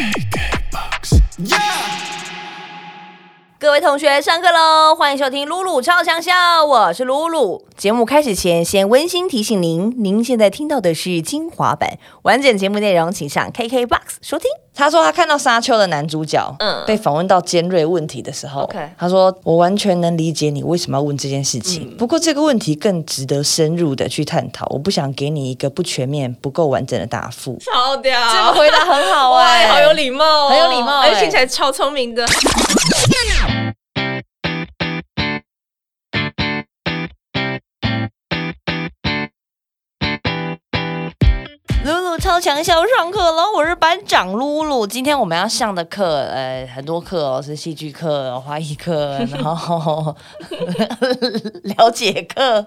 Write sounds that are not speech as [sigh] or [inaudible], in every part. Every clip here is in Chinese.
Take. 各位同学，上课喽！欢迎收听露露超强笑，我是露露。节目开始前，先温馨提醒您，您现在听到的是精华版，完整节目内容请上 KKBOX 收听。他说他看到沙丘的男主角，嗯，被访问到尖锐问题的时候，OK，他说我完全能理解你为什么要问这件事情，不过这个问题更值得深入的去探讨，我不想给你一个不全面、不够完整的答复。超屌，这个回答很好哎，好有礼貌，很有礼貌，而且听起来超聪明的。超强校上课了，我是班长露露。今天我们要上的课，呃，很多课哦，是戏剧课、花艺课，然后 [laughs] 了解课。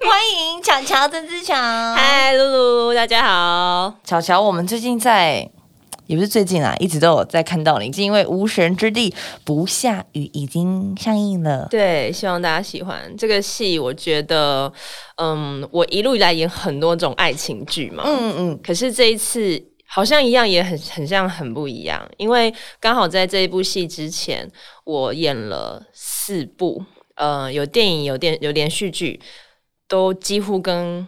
欢迎巧巧曾志强，嗨，露露，大家好。巧巧，我们最近在。也不是最近啊，一直都有在看到你，是因为《无神之地不下雨》已经上映了。对，希望大家喜欢这个戏。我觉得，嗯，我一路以来演很多种爱情剧嘛，嗯嗯，可是这一次好像一样，也很很像，很不一样。因为刚好在这一部戏之前，我演了四部，呃，有电影，有电，有连续剧，都几乎跟。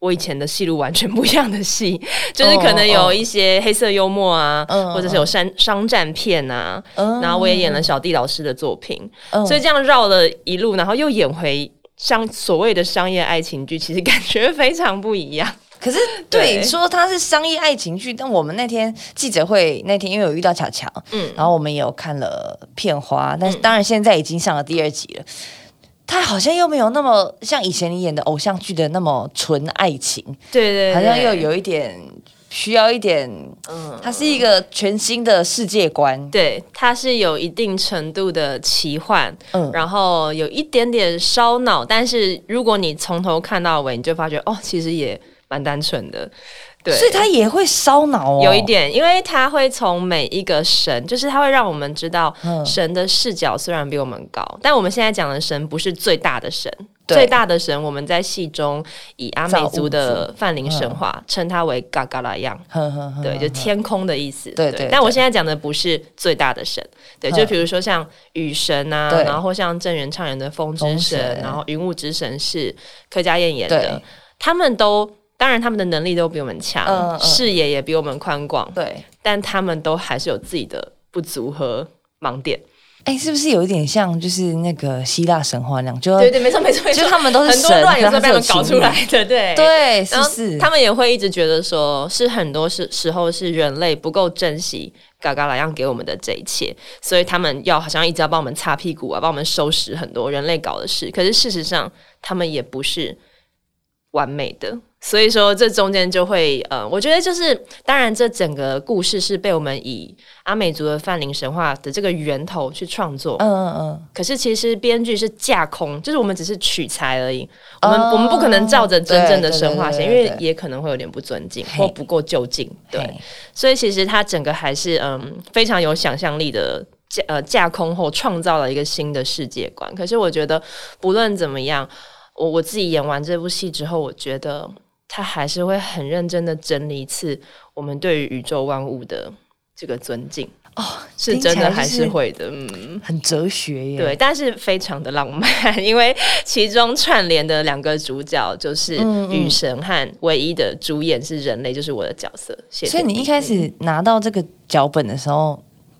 我以前的戏路完全不一样的戏，就是可能有一些黑色幽默啊，或者是有商商战片啊，然后我也演了小弟老师的作品，所以这样绕了一路，然后又演回像所谓的商业爱情剧，其实感觉非常不一样。可是对说它是商业爱情剧，但我们那天记者会那天因为有遇到巧巧，嗯，然后我们也有看了片花，但是当然现在已经上了第二集了。他好像又没有那么像以前你演的偶像剧的那么纯爱情，对对，好像又有一点需要一点，嗯，它是一个全新的世界观，对，它是有一定程度的奇幻，嗯，然后有一点点烧脑，但是如果你从头看到尾，你就发觉哦，其实也蛮单纯的。所以他也会烧脑哦，有一点，因为他会从每一个神，就是他会让我们知道神的视角虽然比我们高，但我们现在讲的神不是最大的神，最大的神我们在戏中以阿美族的范林神话称它为嘎嘎拉样，对，就天空的意思。对对。但我现在讲的不是最大的神，对，就比如说像雨神啊，然后或像郑元畅演的风之神，然后云雾之神是柯佳燕演的，他们都。当然，他们的能力都比我们强，视野也比我们宽广。对，但他们都还是有自己的不足和盲点。哎，是不是有一点像就是那个希腊神话那样？就对对，没错没错，就他们都是很多乱，有时候被他们搞出来的。对对，是是。他们也会一直觉得说，是很多时时候是人类不够珍惜嘎嘎拉样给我们的这一切，所以他们要好像一直要帮我们擦屁股啊，帮我们收拾很多人类搞的事。可是事实上，他们也不是完美的。所以说，这中间就会呃，我觉得就是，当然，这整个故事是被我们以阿美族的泛灵神话的这个源头去创作，嗯嗯嗯。可是其实编剧是架空，就是我们只是取材而已。我们我们不可能照着真正的神话写，因为也可能会有点不尊敬或不够就近。对，所以其实它整个还是嗯非常有想象力的架呃架空后创造了一个新的世界观。可是我觉得不论怎么样，我我自己演完这部戏之后，我觉得。他还是会很认真的整理一次我们对于宇宙万物的这个尊敬哦，[laughs] 是真的还是会的，嗯，很哲学耶。对，但是非常的浪漫，[laughs] 因为其中串联的两个主角就是雨神和唯一的主演是人类，就是我的角色。所以你一开始拿到这个脚本的时候，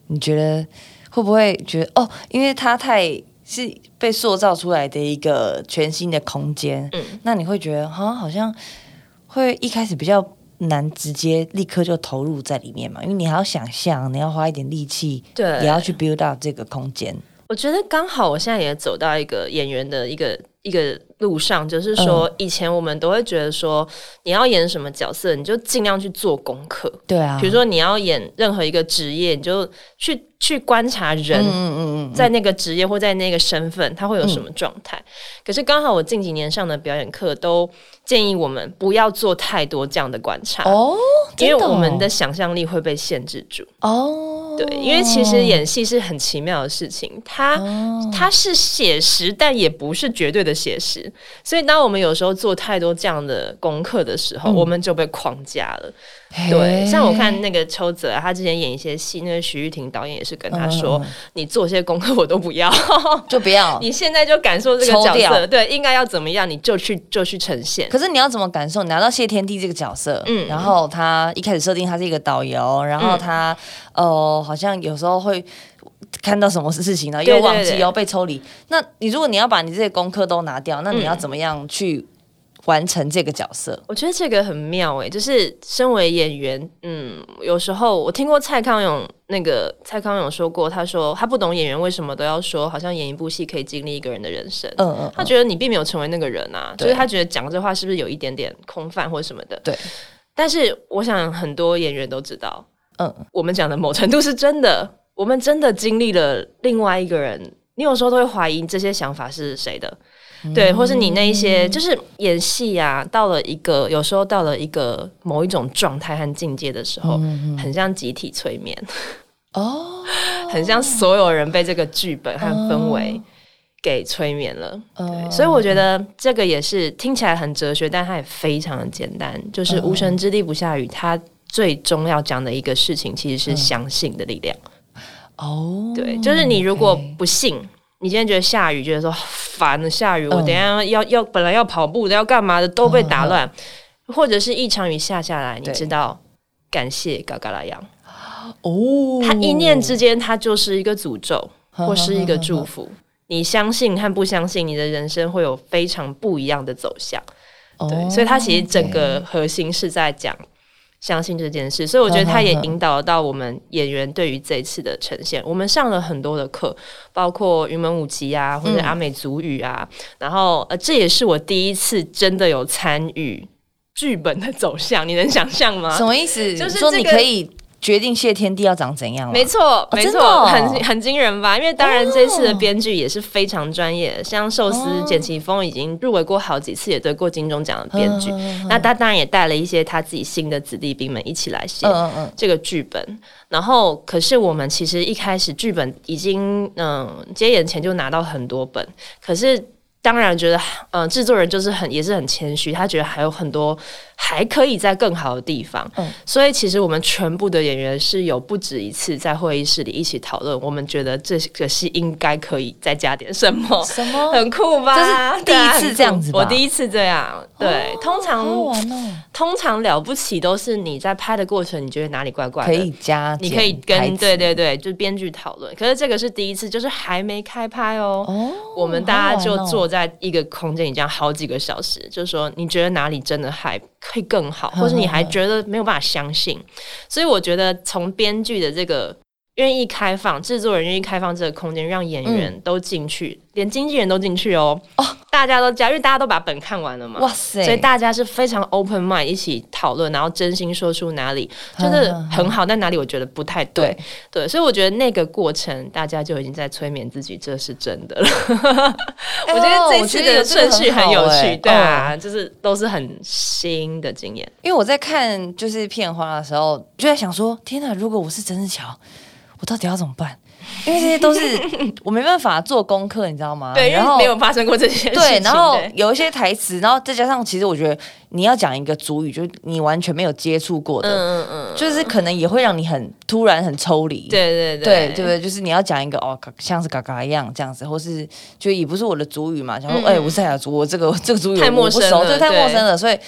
你觉得会不会觉得哦，因为他太是被塑造出来的一个全新的空间，嗯，那你会觉得好像好像。会一开始比较难直接立刻就投入在里面嘛，因为你还要想象，你要花一点力气，对，也要去 build up 这个空间。我觉得刚好我现在也走到一个演员的一个一个路上，就是说以前我们都会觉得说你要演什么角色，你就尽量去做功课，对啊，比如说你要演任何一个职业，你就去去观察人，嗯嗯嗯，在那个职业或在那个身份，他会有什么状态。可是刚好我近几年上的表演课都。建议我们不要做太多这样的观察哦，因为我们的想象力会被限制住哦。对，因为其实演戏是很奇妙的事情，它它是写实，但也不是绝对的写实。所以，当我们有时候做太多这样的功课的时候，我们就被框架了。对，像我看那个邱泽，他之前演一些戏，那个徐玉婷导演也是跟他说：“你做些功课我都不要，[laughs] 就不要。你现在就感受这个角色，对，应该要怎么样，你就去就去呈现。可是你要怎么感受？拿到谢天地这个角色，嗯，然后他一开始设定他是一个导游，然后他呃，好像有时候会看到什么事情呢，又忘记要被抽离。那你如果你要把你这些功课都拿掉，那你要怎么样去？”完成这个角色，我觉得这个很妙哎，就是身为演员，嗯，有时候我听过蔡康永那个蔡康永说过，他说他不懂演员为什么都要说，好像演一部戏可以经历一个人的人生，嗯嗯，他觉得你并没有成为那个人啊，就是他觉得讲这话是不是有一点点空泛或什么的，对。但是我想很多演员都知道，嗯，我们讲的某程度是真的，我们真的经历了另外一个人，你有时候都会怀疑这些想法是谁的。对，或是你那一些，就是演戏啊，到了一个有时候到了一个某一种状态和境界的时候，很像集体催眠。哦，[laughs] 很像所有人被这个剧本和氛围给催眠了。对，所以我觉得这个也是听起来很哲学，但它也非常的简单，就是无神之地不下雨。它最终要讲的一个事情，其实是相信的力量。哦，对，就是你如果不信。你今天觉得下雨，觉得说烦了，下雨，我等下要要本来要跑步的，要干嘛的都被打乱，或者是一场雨下下来，你知道，感谢嘎嘎拉羊哦，他一念之间，他就是一个诅咒或是一个祝福。你相信和不相信，你的人生会有非常不一样的走向。对，所以他其实整个核心是在讲。相信这件事，所以我觉得他也引导到我们演员对于这一次的呈现。我们上了很多的课，包括云门舞集啊，或者阿美族语啊。然后，呃，这也是我第一次真的有参与剧本的走向。你能想象吗？什么意思？就是说你可以。决定谢天地要长怎样？没错，没错，很很惊人吧？因为当然这次的编剧也是非常专业，像寿司简奇峰已经入围过好几次，也得过金钟奖的编剧。那他当然也带了一些他自己新的子弟兵们一起来写这个剧本。然后，可是我们其实一开始剧本已经嗯接演前就拿到很多本，可是。当然觉得，嗯，制作人就是很也是很谦虚，他觉得还有很多还可以在更好的地方。嗯，所以其实我们全部的演员是有不止一次在会议室里一起讨论，我们觉得这个戏应该可以再加点什么，什么很酷吧？这是第一次这样子，我第一次这样。对，通常通常了不起都是你在拍的过程，你觉得哪里怪怪的，可以加，你可以跟对对对，就是编剧讨论。可是这个是第一次，就是还没开拍哦，我们大家就坐。在一个空间里这样好几个小时，就是说你觉得哪里真的还可以更好，或者你还觉得没有办法相信，所以我觉得从编剧的这个。愿意开放，制作人愿意开放这个空间，让演员都进去，连经纪人都进去哦。哦，大家都加，因为大家都把本看完了嘛。哇塞！所以大家是非常 open mind 一起讨论，然后真心说出哪里就是很好，但哪里我觉得不太对。对，所以我觉得那个过程，大家就已经在催眠自己，这是真的了。我觉得这次的顺序很有趣，对啊，就是都是很新的经验。因为我在看就是片花的时候，就在想说：天哪，如果我是曾志乔。我到底要怎么办？因为这些都是 [laughs] 我没办法做功课，你知道吗？对，然后没有发生过这些。对，然后有一些台词，然后再加上，其实我觉得你要讲一个主语，就是你完全没有接触过的，嗯嗯嗯，就是可能也会让你很突然很抽离。对对对，对不对？就是你要讲一个哦，像是嘎嘎一样这样子，或是就也不是我的主语嘛，想说哎，我是赛亚族，我这个这个主语太陌生了，对，太陌生了，所以。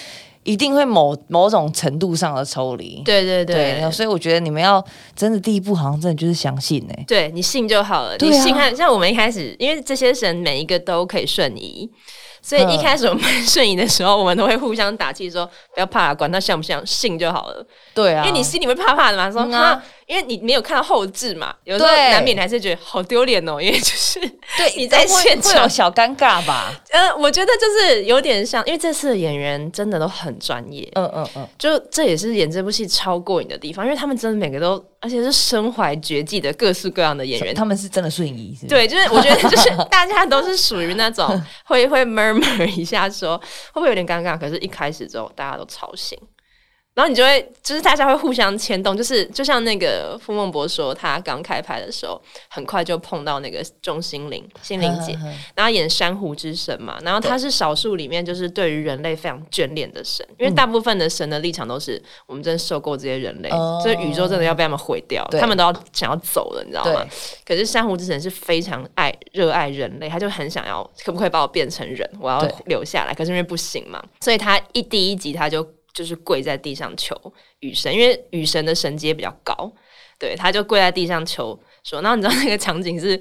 一定会某某种程度上的抽离，对对对，所以我觉得你们要真的第一步，好像真的就是相信呢。对你信就好了，你信看，像我们一开始，因为这些神每一个都可以瞬移。所以一开始我们瞬移的时候，我们都会互相打气，说不要怕，管他像不像，信就好了。对啊，因为你心里会怕怕的嘛，说哈，因为你没有看到后置嘛，有时候难免还是觉得好丢脸哦，因为就是对你在现场小尴尬吧。呃，我觉得就是有点像，因为这次的演员真的都很专业，嗯嗯嗯，就这也是演这部戏超过瘾的地方，因为他们真的每个都。而且是身怀绝技的各式各样的演员，他们是真的瞬移，对，就是我觉得就是 [laughs] 大家都是属于那种会会 murmur 一下说会不会有点尴尬，可是一开始之后大家都超醒。然后你就会，就是大家会互相牵动，就是就像那个傅孟博说，他刚开拍的时候，很快就碰到那个钟心凌，心凌姐，然后演珊瑚之神嘛，然后他是少数里面就是对于人类非常眷恋的神，因为大部分的神的立场都是我们真受够这些人类，这宇宙真的要被他们毁掉，他们都要想要走了，你知道吗？可是珊瑚之神是非常爱热爱人类，他就很想要，可不可以把我变成人？我要留下来，可是因为不行嘛，所以他一第一集他就。就是跪在地上求雨神，因为雨神的神阶比较高，对，他就跪在地上求说。然后你知道那个场景是，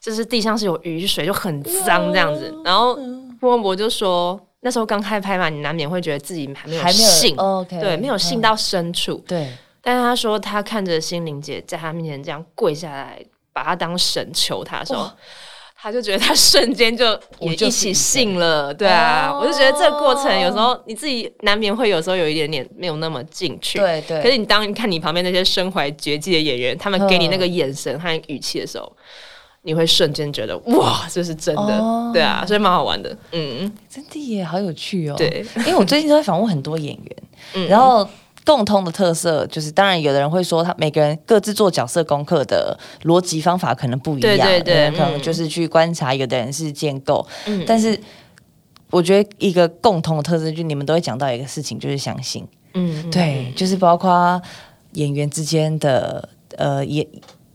就是地上是有雨水，就很脏这样子。然后郭文博就说，那时候刚开拍嘛，你难免会觉得自己还没有信，对，没有信到深处。对，但是他说他看着心灵姐在他面前这样跪下来，把他当神求他的时候。他就觉得他瞬间就也一起信了，对啊，我就觉得这个过程有时候你自己难免会有时候有一点点没有那么进去，对对。可是你当你看你旁边那些身怀绝技的演员，他们给你那个眼神和语气的时候，你会瞬间觉得哇，这是真的，对啊，所以蛮好玩的，嗯，真的耶，好有趣哦。对，因为我最近都在访问很多演员，然后。共通的特色就是，当然有的人会说，他每个人各自做角色功课的逻辑方法可能不一样，对对对，可能就是去观察，有的人是建构，嗯，但是我觉得一个共同的特色，就你们都会讲到一个事情，就是相信，嗯，对，就是包括演员之间的呃演。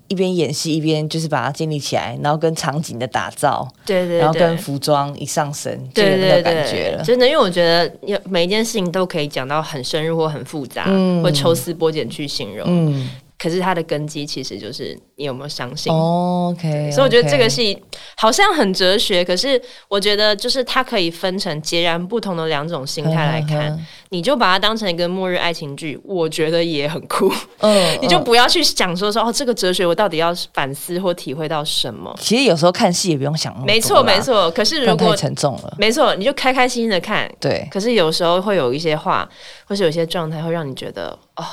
一边演戏一边就是把它建立起来，然后跟场景的打造，对对，然后跟服装一上身，就有那个感觉了。真的，因为我觉得每一件事情都可以讲到很深入或很复杂，或抽丝剥茧去形容。嗯。可是它的根基其实就是你有没有相信？OK，所以我觉得这个戏好像很哲学，可是我觉得就是它可以分成截然不同的两种心态来看。你就把它当成一个末日爱情剧，我觉得也很酷。[laughs] 嗯，你就不要去想说说哦，这个哲学我到底要反思或体会到什么？其实有时候看戏也不用想那么多。没错，没错。可是如果沉重了，没错，你就开开心心的看。对。可是有时候会有一些话，或是有些状态，会让你觉得哦。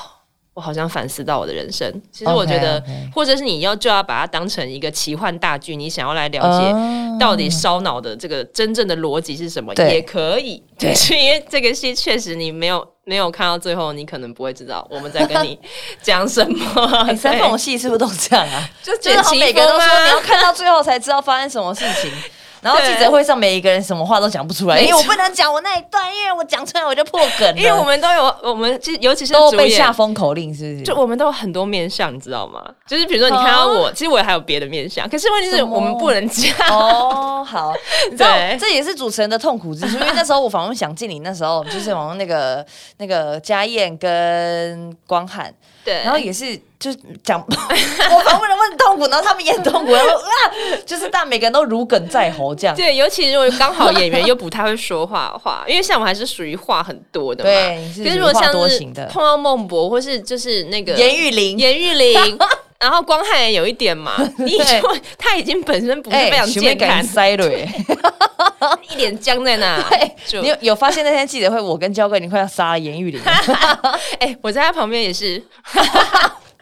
我好像反思到我的人生。其实我觉得，或者是你要就要把它当成一个奇幻大剧，你想要来了解到底烧脑的这个真正的逻辑是什么，也可以。对，因为这个戏确实你没有没有看到最后，你可能不会知道我们在跟你 [laughs] 讲什么。三凤戏是不是都这样啊？就觉得每个人都说你要看到最后才知道发生什么事情。[laughs] 然后记者会上每一个人什么话都讲不出来，因为我不能讲我那一段，因为我讲出来我就破梗。因为我们都有，我们其实尤其是都被下封口令，是不是？就我们都有很多面相，你知道吗？就是比如说你看到我，其实我还有别的面相，可是问题是我们不能讲。哦，好，[laughs] 对，这也是主持人的痛苦之处。因为那时候我访问想见你，那时候就是访问那个那个家燕跟光汉。[laughs] 对，然后也是就讲，[laughs] 我访问的问痛苦，然后他们也很痛苦，然后啊，就是但每个人都如鲠在喉这样。对，尤其如果刚好演员又不太会说话话，因为像我还是属于话很多的嘛。对，其实如果像是碰到孟博或是就是那个严玉玲，严玉玲，[laughs] 然后光汉也有一点嘛，你就他已经本身不是非常健康，塞了，[laughs] 一脸僵在那。你有有发现那天记者会，我跟焦哥你快要杀了严玉玲。哎，我在他旁边也是。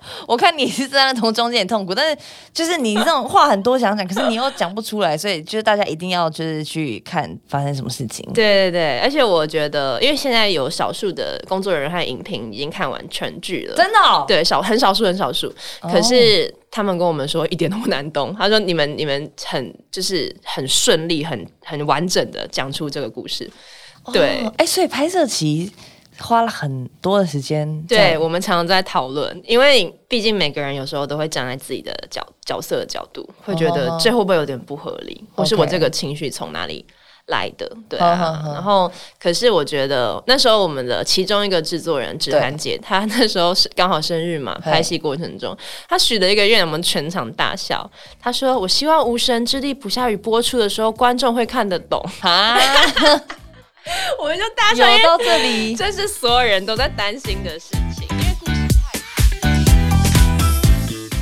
[laughs] 我看你是在那从中间很痛苦，但是就是你这种话很多想讲，可是你又讲不出来，所以就是大家一定要就是去看发生什么事情。对对对，而且我觉得，因为现在有少数的工作人员和影评已经看完全剧了，真的？对，少很少数很少数，可是他们跟我们说一点都不难懂。他说你们你们很就是很顺利、很很完整的讲出这个故事。对，哎，所以拍摄期。花了很多的时间，对我们常常在讨论，因为毕竟每个人有时候都会站在自己的角角色的角度，会觉得这会不会有点不合理，或是我这个情绪从哪里来的？对啊。然后，可是我觉得那时候我们的其中一个制作人芷涵姐，她那时候是刚好生日嘛，拍戏过程中，她许了一个愿，我们全场大笑。她说：“我希望无神之力不下雨播出的时候，观众会看得懂。[laughs] ”啊。[laughs] 我们就大笑，到这里，[laughs] 这是所有人都在担心的事情。因为故事太……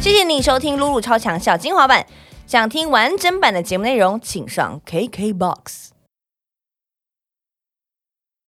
谢谢你收听《露露超强小精华版》，想听完整版的节目内容，请上 KKBOX。